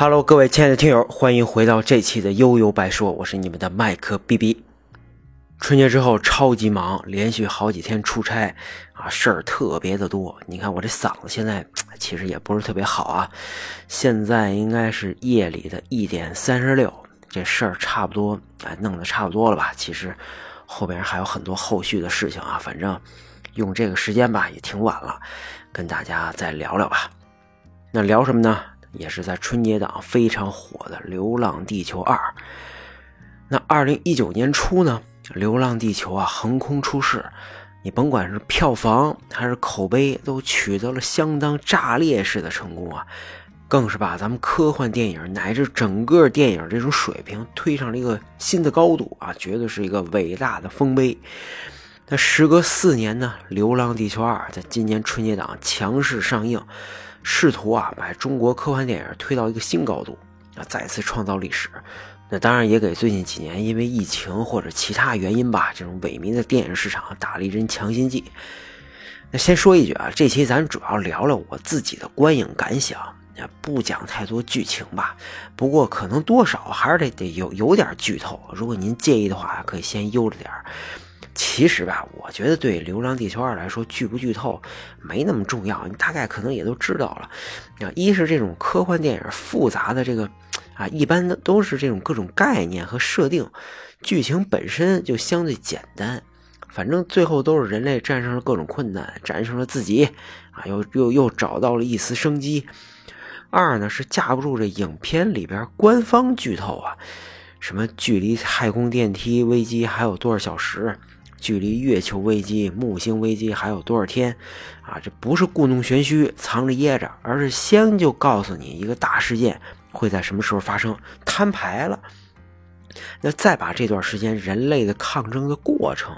Hello，各位亲爱的听友，欢迎回到这期的悠悠白说，我是你们的麦克 BB。春节之后超级忙，连续好几天出差啊，事儿特别的多。你看我这嗓子现在其实也不是特别好啊，现在应该是夜里的一点三十六，这事儿差不多哎弄得差不多了吧？其实后边还有很多后续的事情啊，反正用这个时间吧也挺晚了，跟大家再聊聊吧。那聊什么呢？也是在春节档非常火的《流浪地球二》。那二零一九年初呢，《流浪地球》啊横空出世，你甭管是票房还是口碑，都取得了相当炸裂式的成功啊，更是把咱们科幻电影乃至整个电影这种水平推上了一个新的高度啊，绝对是一个伟大的丰碑。那时隔四年呢，《流浪地球二》在今年春节档强势上映。试图啊把中国科幻电影推到一个新高度啊，再次创造历史。那当然也给最近几年因为疫情或者其他原因吧，这种萎靡的电影市场打了一针强心剂。那先说一句啊，这期咱主要聊聊我自己的观影感想，不讲太多剧情吧。不过可能多少还是得得有有点剧透，如果您介意的话，可以先悠着点儿。其实吧，我觉得对《流浪地球二》来说，剧不剧透没那么重要，你大概可能也都知道了。啊，一是这种科幻电影复杂的这个啊，一般的都是这种各种概念和设定，剧情本身就相对简单。反正最后都是人类战胜了各种困难，战胜了自己，啊，又又又找到了一丝生机。二呢是架不住这影片里边官方剧透啊，什么距离太空电梯危机还有多少小时？距离月球危机、木星危机还有多少天？啊，这不是故弄玄虚、藏着掖着，而是先就告诉你一个大事件会在什么时候发生，摊牌了。那再把这段时间人类的抗争的过程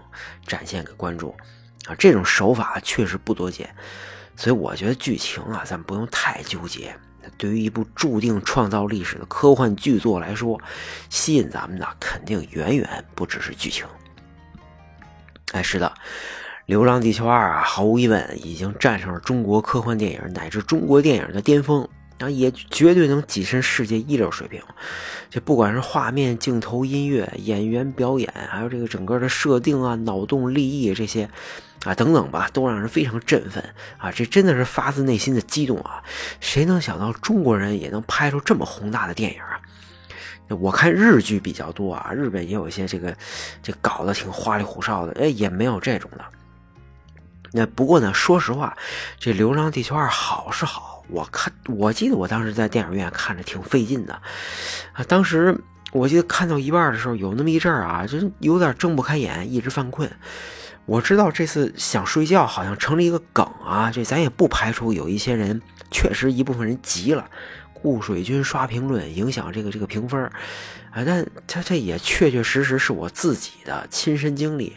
展现给观众，啊，这种手法确实不多见。所以我觉得剧情啊，咱不用太纠结。对于一部注定创造历史的科幻巨作来说，吸引咱们的肯定远远不只是剧情。哎，是的，《流浪地球二》啊，毫无疑问已经站上了中国科幻电影乃至中国电影的巅峰，啊，也绝对能跻身世界一流水平。这不管是画面、镜头、音乐、演员表演，还有这个整个的设定啊、脑洞、立意这些啊等等吧，都让人非常振奋啊！这真的是发自内心的激动啊！谁能想到中国人也能拍出这么宏大的电影？我看日剧比较多啊，日本也有一些这个，这搞得挺花里胡哨的，哎，也没有这种的。那不过呢，说实话，这《流浪地球二》好是好，我看我记得我当时在电影院看着挺费劲的啊。当时我记得看到一半的时候，有那么一阵儿啊，就有点睁不开眼，一直犯困。我知道这次想睡觉好像成了一个梗啊，这咱也不排除有一些人确实一部分人急了。雾水军刷评论，影响这个这个评分啊，但他这也确确实实是我自己的亲身经历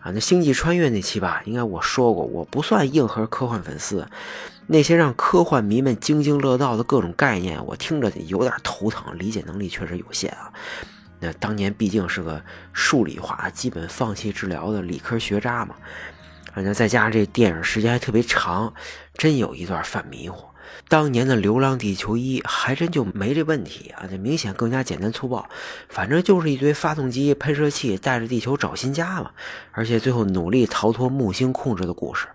啊。那星际穿越那期吧，应该我说过，我不算硬核科幻粉丝，那些让科幻迷们津津乐道的各种概念，我听着有点头疼，理解能力确实有限啊。那当年毕竟是个数理化基本放弃治疗的理科学渣嘛，反正再加上这电影时间还特别长，真有一段犯迷糊。当年的《流浪地球一》还真就没这问题啊，这明显更加简单粗暴，反正就是一堆发动机、喷射器带着地球找新家嘛，而且最后努力逃脱木星控制的故事。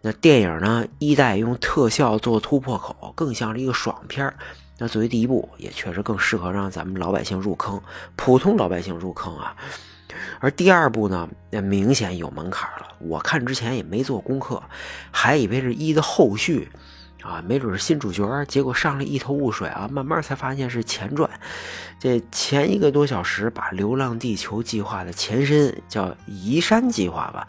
那电影呢，一代用特效做突破口，更像是一个爽片那作为第一部，也确实更适合让咱们老百姓入坑，普通老百姓入坑啊。而第二部呢，那明显有门槛了。我看之前也没做功课，还以为是一的后续。啊，没准是新主角，结果上来一头雾水啊！慢慢才发现是前传。这前一个多小时，把《流浪地球》计划的前身叫“移山计划”吧。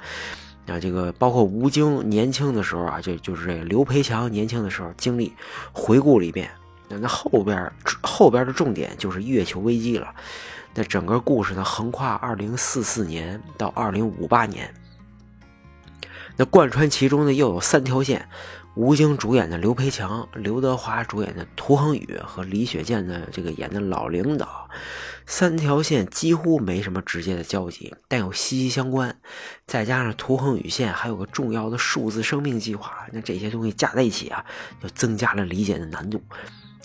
啊，这个包括吴京年轻的时候啊，就就是这个刘培强年轻的时候经历回顾了一遍。那后边后边的重点就是月球危机了。那整个故事呢，横跨二零四四年到二零五八年。那贯穿其中的又有三条线。吴京主演的刘培强，刘德华主演的涂恒宇和李雪健的这个演的老领导，三条线几乎没什么直接的交集，但又息息相关。再加上涂恒宇线还有个重要的数字生命计划，那这些东西加在一起啊，就增加了理解的难度。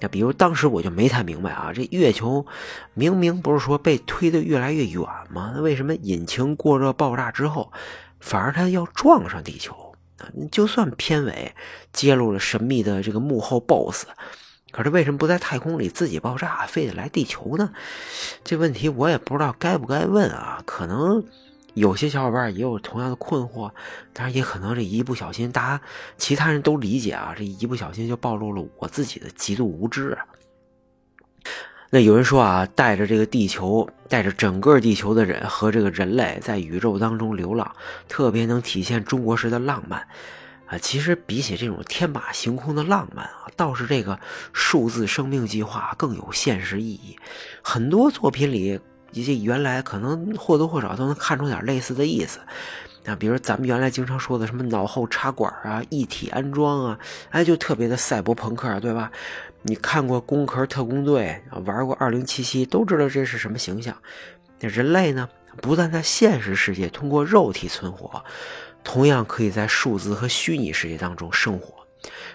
那比如当时我就没太明白啊，这月球明明不是说被推得越来越远吗？那为什么引擎过热爆炸之后，反而它要撞上地球啊？就算片尾揭露了神秘的这个幕后 BOSS，可是为什么不在太空里自己爆炸，非得来地球呢？这问题我也不知道该不该问啊。可能有些小伙伴也有同样的困惑，但是也可能这一不小心，大家其他人都理解啊，这一不小心就暴露了我自己的极度无知啊。那有人说啊，带着这个地球，带着整个地球的人和这个人类在宇宙当中流浪，特别能体现中国式的浪漫啊。其实比起这种天马行空的浪漫啊，倒是这个数字生命计划更有现实意义。很多作品里，一些原来可能或多或少都能看出点类似的意思。那比如咱们原来经常说的什么脑后插管啊、一体安装啊，哎，就特别的赛博朋克，对吧？你看过《攻壳特工队》，玩过《二零七七》，都知道这是什么形象。那人类呢，不但在现实世界通过肉体存活，同样可以在数字和虚拟世界当中生活，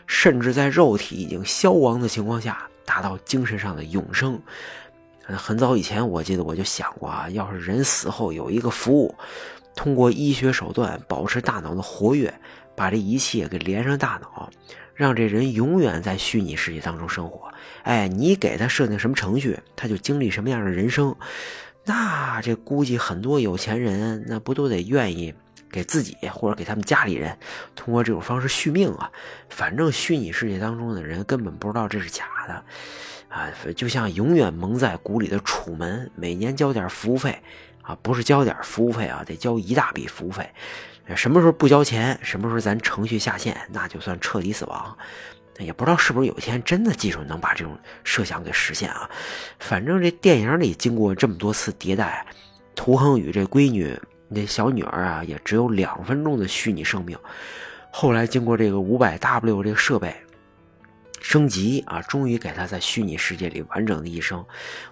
甚至在肉体已经消亡的情况下，达到精神上的永生。很早以前，我记得我就想过啊，要是人死后有一个服务，通过医学手段保持大脑的活跃，把这仪器给连上大脑。让这人永远在虚拟世界当中生活，哎，你给他设定什么程序，他就经历什么样的人生。那这估计很多有钱人，那不都得愿意给自己或者给他们家里人通过这种方式续命啊？反正虚拟世界当中的人根本不知道这是假的，啊，就像永远蒙在鼓里的楚门，每年交点服务费啊，不是交点服务费啊，得交一大笔服务费。什么时候不交钱，什么时候咱程序下线，那就算彻底死亡。也不知道是不是有一天真的技术能把这种设想给实现啊？反正这电影里经过这么多次迭代，涂恒宇这闺女那小女儿啊，也只有两分钟的虚拟生命。后来经过这个五百 W 这个设备升级啊，终于给他在虚拟世界里完整的一生。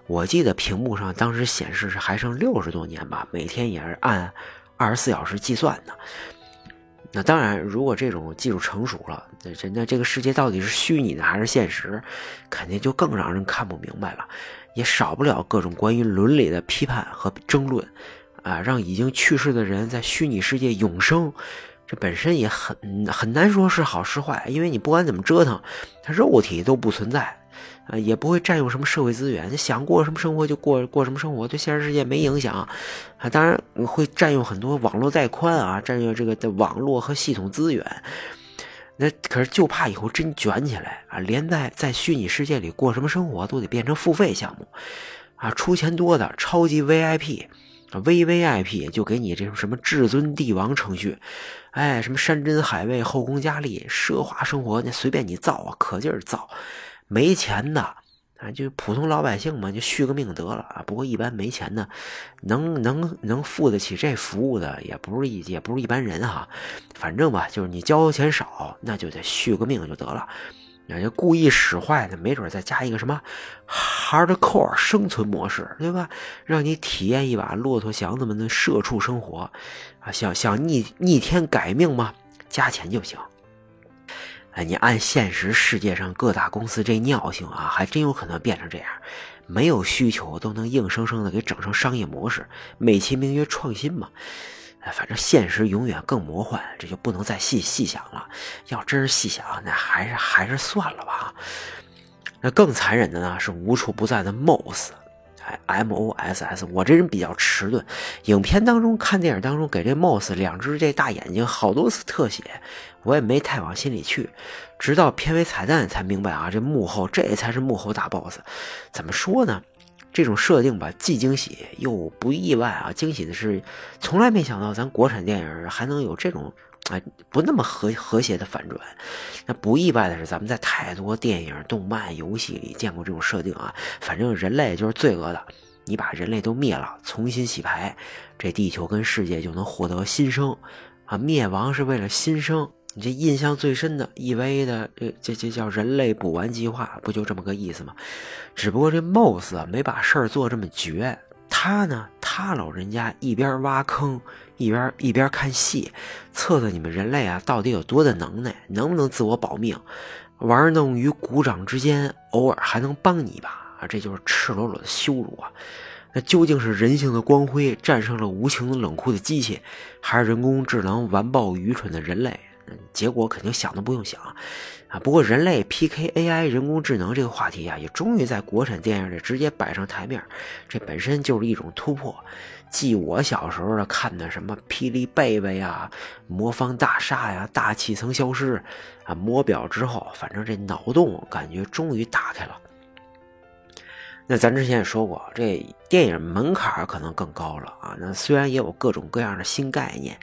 我记得屏幕上当时显示是还剩六十多年吧，每天也是按。二十四小时计算的，那当然，如果这种技术成熟了，那人家这个世界到底是虚拟的还是现实，肯定就更让人看不明白了，也少不了各种关于伦理的批判和争论，啊，让已经去世的人在虚拟世界永生，这本身也很很难说是好是坏，因为你不管怎么折腾，他肉体都不存在。啊，也不会占用什么社会资源，想过什么生活就过过什么生活，对现实世界没影响。啊，当然会占用很多网络带宽啊，占用这个的网络和系统资源。那可是就怕以后真卷起来啊，连在在虚拟世界里过什么生活都得变成付费项目。啊，出钱多的超级 VIP V V I P 就给你这种什么至尊帝王程序，哎，什么山珍海味、后宫佳丽、奢华生活，那随便你造啊，可劲儿造。没钱的啊，就普通老百姓嘛，就续个命得了啊。不过一般没钱的，能能能付得起这服务的，也不是一也不是一般人哈。反正吧，就是你交钱少，那就得续个命就得了。那就故意使坏的，没准再加一个什么 hardcore 生存模式，对吧？让你体验一把骆驼祥子们的社畜生活啊！想想逆逆天改命吗？加钱就行。哎，你按现实世界上各大公司这尿性啊，还真有可能变成这样，没有需求都能硬生生的给整成商业模式，美其名曰创新嘛。反正现实永远更魔幻，这就不能再细细想了。要真是细想，那还是还是算了吧。那更残忍的呢，是无处不在的 MOS。哎。M O S S，我这人比较迟钝。影片当中看电影当中给这 Moss 两只这大眼睛好多次特写，我也没太往心里去。直到片尾彩蛋才明白啊，这幕后这才是幕后大 boss。怎么说呢？这种设定吧，既惊喜又不意外啊。惊喜的是，从来没想到咱国产电影还能有这种。哎，不那么和和谐的反转。那不意外的是，咱们在太多电影、动漫、游戏里见过这种设定啊。反正人类就是罪恶的，你把人类都灭了，重新洗牌，这地球跟世界就能获得新生啊。灭亡是为了新生。你这印象最深的 EVA 的这这这叫人类补完计划，不就这么个意思吗？只不过这 MOS 没把事儿做这么绝。他呢，他老人家一边挖坑，一边一边看戏，测测你们人类啊到底有多大能耐，能不能自我保命。玩弄于股掌之间，偶尔还能帮你一把啊！这就是赤裸裸的羞辱啊！那究竟是人性的光辉战胜了无情冷酷的机器，还是人工智能完爆愚蠢的人类？结果肯定想都不用想啊！不过人类 PK AI 人工智能这个话题啊，也终于在国产电影里直接摆上台面，这本身就是一种突破。继我小时候的看的什么《霹雳贝贝》呀、《魔方大厦》呀、《大气层消失》啊、《魔表》之后，反正这脑洞感觉终于打开了。那咱之前也说过，这电影门槛可能更高了啊。那虽然也有各种各样的新概念，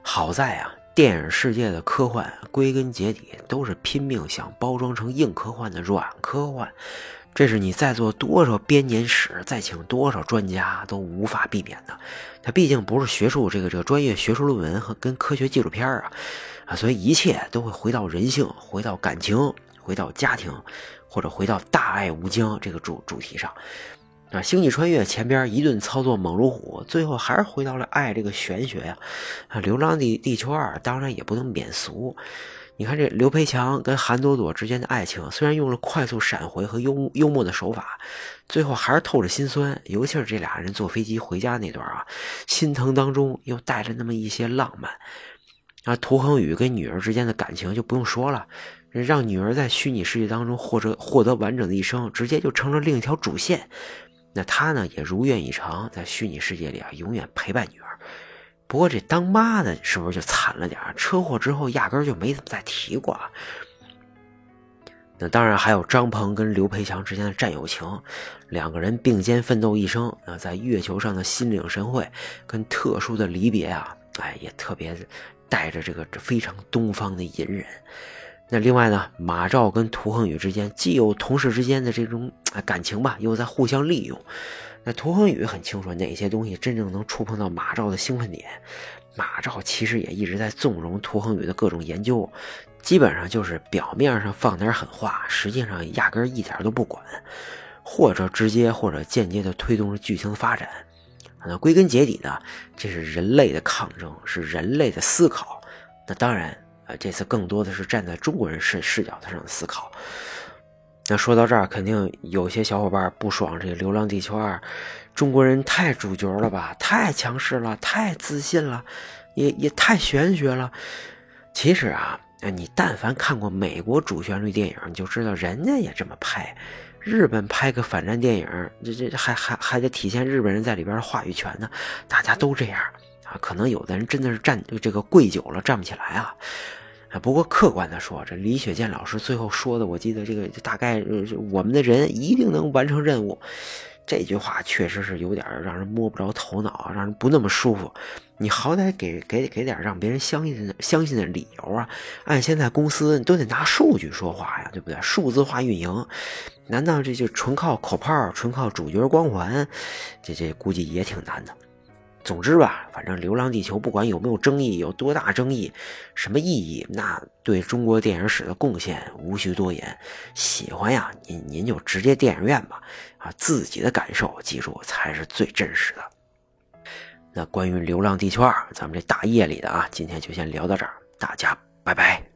好在啊，电影世界的科幻归根结底都是拼命想包装成硬科幻的软科幻。这是你在做多少编年史，再请多少专家都无法避免的。它毕竟不是学术这个这个专业学术论文和跟科学纪录片啊啊，所以一切都会回到人性，回到感情，回到家庭，或者回到大爱无疆这个主主题上啊。星际穿越前边一顿操作猛如虎，最后还是回到了爱这个玄学呀啊。流浪地地球二当然也不能免俗。你看这刘培强跟韩朵朵之间的爱情，虽然用了快速闪回和幽幽默的手法，最后还是透着心酸。尤其是这俩人坐飞机回家那段啊，心疼当中又带着那么一些浪漫。啊，涂恒宇跟女儿之间的感情就不用说了，让女儿在虚拟世界当中获得获得完整的一生，直接就成了另一条主线。那他呢，也如愿以偿，在虚拟世界里啊，永远陪伴女儿。不过这当妈的是不是就惨了点车祸之后压根就没怎么再提过。那当然还有张鹏跟刘培强之间的战友情，两个人并肩奋斗一生啊，在月球上的心领神会跟特殊的离别啊，哎，也特别带着这个非常东方的隐忍。那另外呢，马照跟涂恒宇之间既有同事之间的这种感情吧，又在互相利用。那涂恒宇很清楚哪些东西真正能触碰到马照的兴奋点，马照其实也一直在纵容涂恒宇的各种研究，基本上就是表面上放点狠话，实际上压根一点都不管，或者直接或者间接的推动着剧情的发展。那归根结底呢，这是人类的抗争，是人类的思考。那当然，这次更多的是站在中国人视视角上的思考。那说到这儿，肯定有些小伙伴不爽。这个《流浪地球二》，中国人太主角了吧？太强势了，太自信了，也也太玄学了。其实啊，你但凡看过美国主旋律电影，你就知道人家也这么拍。日本拍个反战电影，这这还还还得体现日本人在里边的话语权呢。大家都这样啊，可能有的人真的是站这个跪久了站不起来啊。啊，不过客观的说，这李雪健老师最后说的，我记得这个大概我们的人一定能完成任务，这句话确实是有点让人摸不着头脑，让人不那么舒服。你好歹给给给点让别人相信相信的理由啊！按现在公司都得拿数据说话呀，对不对？数字化运营，难道这就纯靠口炮、纯靠主角光环？这这估计也挺难的。总之吧，反正《流浪地球》不管有没有争议，有多大争议，什么意义，那对中国电影史的贡献无需多言。喜欢呀，您您就直接电影院吧，啊，自己的感受，记住才是最真实的。那关于《流浪地球二》，咱们这大夜里的啊，今天就先聊到这儿，大家拜拜。